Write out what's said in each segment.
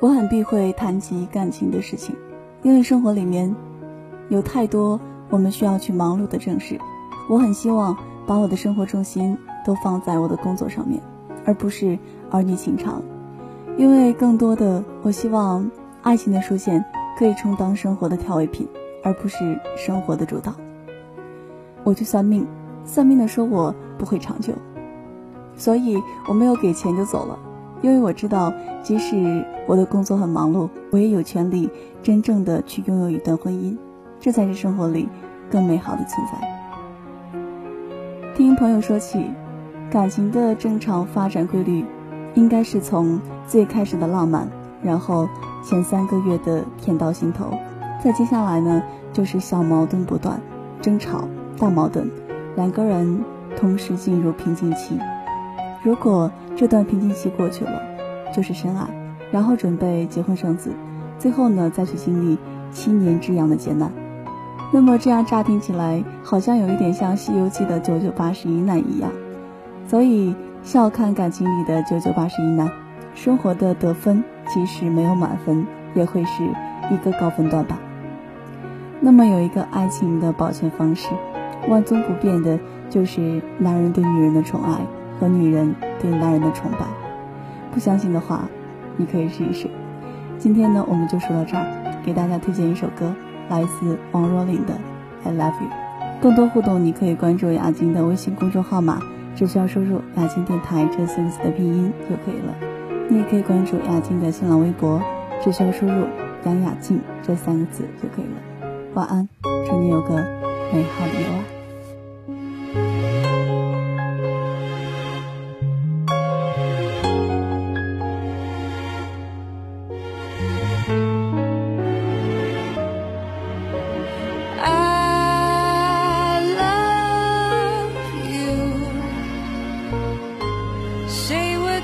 我很避讳谈及感情的事情，因为生活里面有太多我们需要去忙碌的正事。我很希望把我的生活重心都放在我的工作上面，而不是儿女情长。因为更多的，我希望爱情的出现可以充当生活的调味品，而不是生活的主导。我去算命，算命的说我不会长久，所以我没有给钱就走了。因为我知道，即使我的工作很忙碌，我也有权利真正的去拥有一段婚姻，这才是生活里更美好的存在。听朋友说起，感情的正常发展规律，应该是从最开始的浪漫，然后前三个月的甜到心头，再接下来呢就是小矛盾不断，争吵、大矛盾，两个人同时进入瓶颈期。如果这段瓶颈期过去了，就是深爱，然后准备结婚生子，最后呢再去经历七年之痒的劫难。那么这样乍听起来好像有一点像《西游记》的九九八十一难一样，所以笑看感情里的九九八十一难，生活的得分即使没有满分，也会是一个高分段吧。那么有一个爱情的保全方式，万宗不变的就是男人对女人的宠爱。和女人对男人的崇拜，不相信的话，你可以试一试。今天呢，我们就说到这儿，给大家推荐一首歌，来自王若琳的《I Love You》。更多互动，你可以关注雅静的微信公众号码，只需要输入“雅静电台”这四个字的拼音就可以了。你也可以关注雅静的新浪微博，只需要输入“杨雅静”这三个字就可以了。晚安，祝你有个美好的夜晚。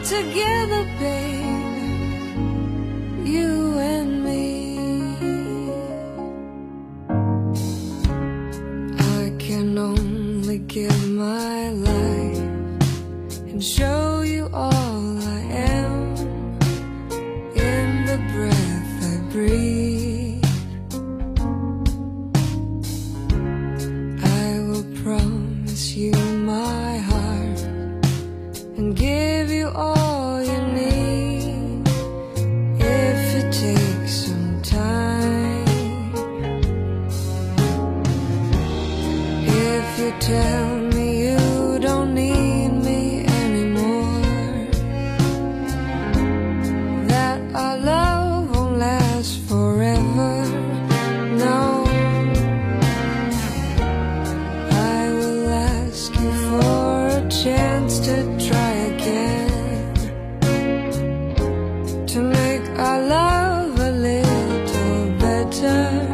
Together, baby, you and me. I can only give my life and show all you need if it takes some time. If you tell her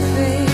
living